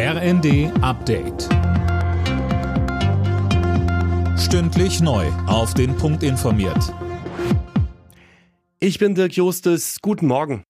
RND Update. Stündlich neu. Auf den Punkt informiert. Ich bin Dirk Justes. Guten Morgen.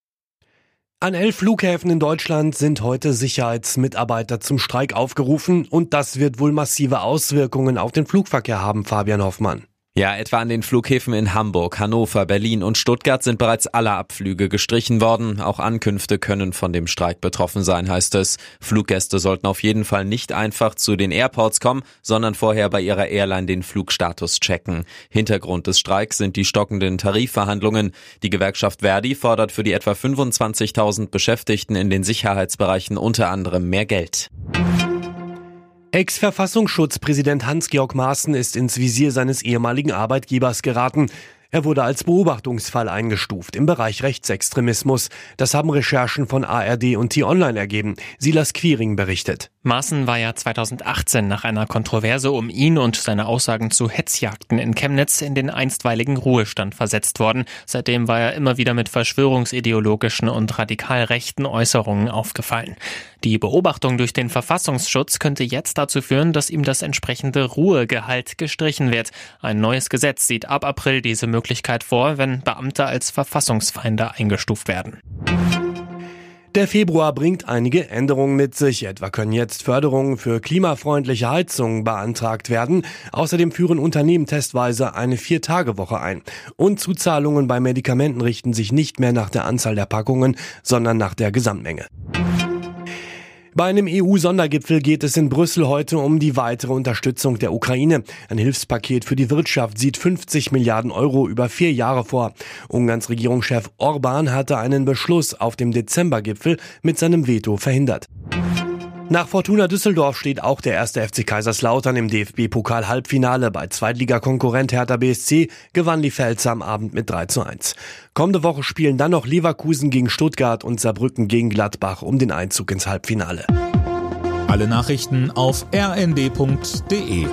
An elf Flughäfen in Deutschland sind heute Sicherheitsmitarbeiter zum Streik aufgerufen und das wird wohl massive Auswirkungen auf den Flugverkehr haben, Fabian Hoffmann. Ja, etwa an den Flughäfen in Hamburg, Hannover, Berlin und Stuttgart sind bereits alle Abflüge gestrichen worden. Auch Ankünfte können von dem Streik betroffen sein, heißt es. Fluggäste sollten auf jeden Fall nicht einfach zu den Airports kommen, sondern vorher bei ihrer Airline den Flugstatus checken. Hintergrund des Streiks sind die stockenden Tarifverhandlungen. Die Gewerkschaft Verdi fordert für die etwa 25.000 Beschäftigten in den Sicherheitsbereichen unter anderem mehr Geld. Ex-Verfassungsschutzpräsident Hans-Georg Maaßen ist ins Visier seines ehemaligen Arbeitgebers geraten. Er wurde als Beobachtungsfall eingestuft im Bereich Rechtsextremismus. Das haben Recherchen von ARD und T-Online ergeben. Silas Quiring berichtet. Maaßen war ja 2018 nach einer Kontroverse um ihn und seine Aussagen zu Hetzjagden in Chemnitz in den einstweiligen Ruhestand versetzt worden. Seitdem war er immer wieder mit verschwörungsideologischen und radikal rechten Äußerungen aufgefallen. Die Beobachtung durch den Verfassungsschutz könnte jetzt dazu führen, dass ihm das entsprechende Ruhegehalt gestrichen wird. Ein neues Gesetz sieht ab April diese Möglichkeit vor, wenn Beamte als Verfassungsfeinde eingestuft werden. Der Februar bringt einige Änderungen mit sich. Etwa können jetzt Förderungen für klimafreundliche Heizungen beantragt werden. Außerdem führen Unternehmen testweise eine Vier-Tage-Woche ein. Und Zuzahlungen bei Medikamenten richten sich nicht mehr nach der Anzahl der Packungen, sondern nach der Gesamtmenge. Bei einem EU-Sondergipfel geht es in Brüssel heute um die weitere Unterstützung der Ukraine. Ein Hilfspaket für die Wirtschaft sieht 50 Milliarden Euro über vier Jahre vor. Ungarns Regierungschef Orban hatte einen Beschluss auf dem Dezembergipfel mit seinem Veto verhindert. Nach Fortuna Düsseldorf steht auch der erste FC Kaiserslautern im DFB-Pokal-Halbfinale. Bei Zweitligakonkurrent Hertha BSC gewann die Pfälzer am Abend mit 3 zu 1. Kommende Woche spielen dann noch Leverkusen gegen Stuttgart und Saarbrücken gegen Gladbach um den Einzug ins Halbfinale. Alle Nachrichten auf rnd.de